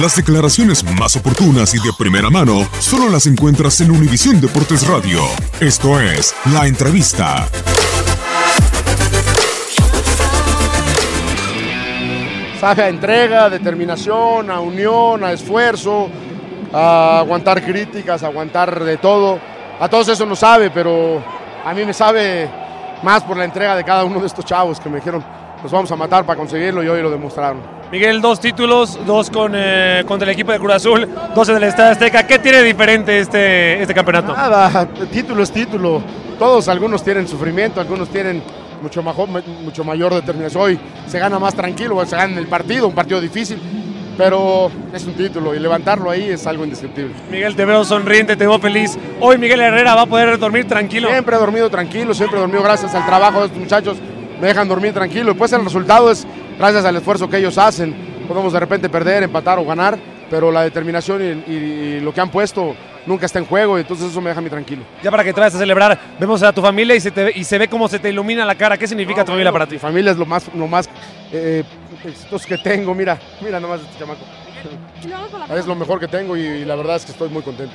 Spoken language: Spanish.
Las declaraciones más oportunas y de primera mano solo las encuentras en Univisión Deportes Radio. Esto es La Entrevista. Sabe a entrega, determinación, a unión, a esfuerzo, a aguantar críticas, aguantar de todo. A todos eso no sabe, pero a mí me sabe más por la entrega de cada uno de estos chavos que me dijeron, nos vamos a matar para conseguirlo y hoy lo demostraron. Miguel, dos títulos, dos con, eh, contra el equipo de Cruz Azul, dos en el Estadio Azteca. ¿Qué tiene diferente este, este campeonato? Nada, título es título. Todos, algunos tienen sufrimiento, algunos tienen mucho, majo- mucho mayor determinación. Hoy se gana más tranquilo, se gana en el partido, un partido difícil, pero es un título y levantarlo ahí es algo indescriptible. Miguel, te veo sonriente, te veo feliz. Hoy Miguel Herrera va a poder dormir tranquilo. Siempre he dormido tranquilo, siempre he dormido gracias al trabajo de estos muchachos. Me dejan dormir tranquilo. Y pues el resultado es gracias al esfuerzo que ellos hacen. Podemos de repente perder, empatar o ganar, pero la determinación y, y lo que han puesto nunca está en juego y entonces eso me deja a mí tranquilo. Ya para que te vayas a celebrar, vemos a tu familia y se, te ve, y se ve cómo se te ilumina la cara. ¿Qué significa tu familia para ti? Mi familia es lo más, lo más eh, exitoso que tengo. Mira, mira nomás este chamaco. Es lo mejor que tengo y, y la verdad es que estoy muy contento.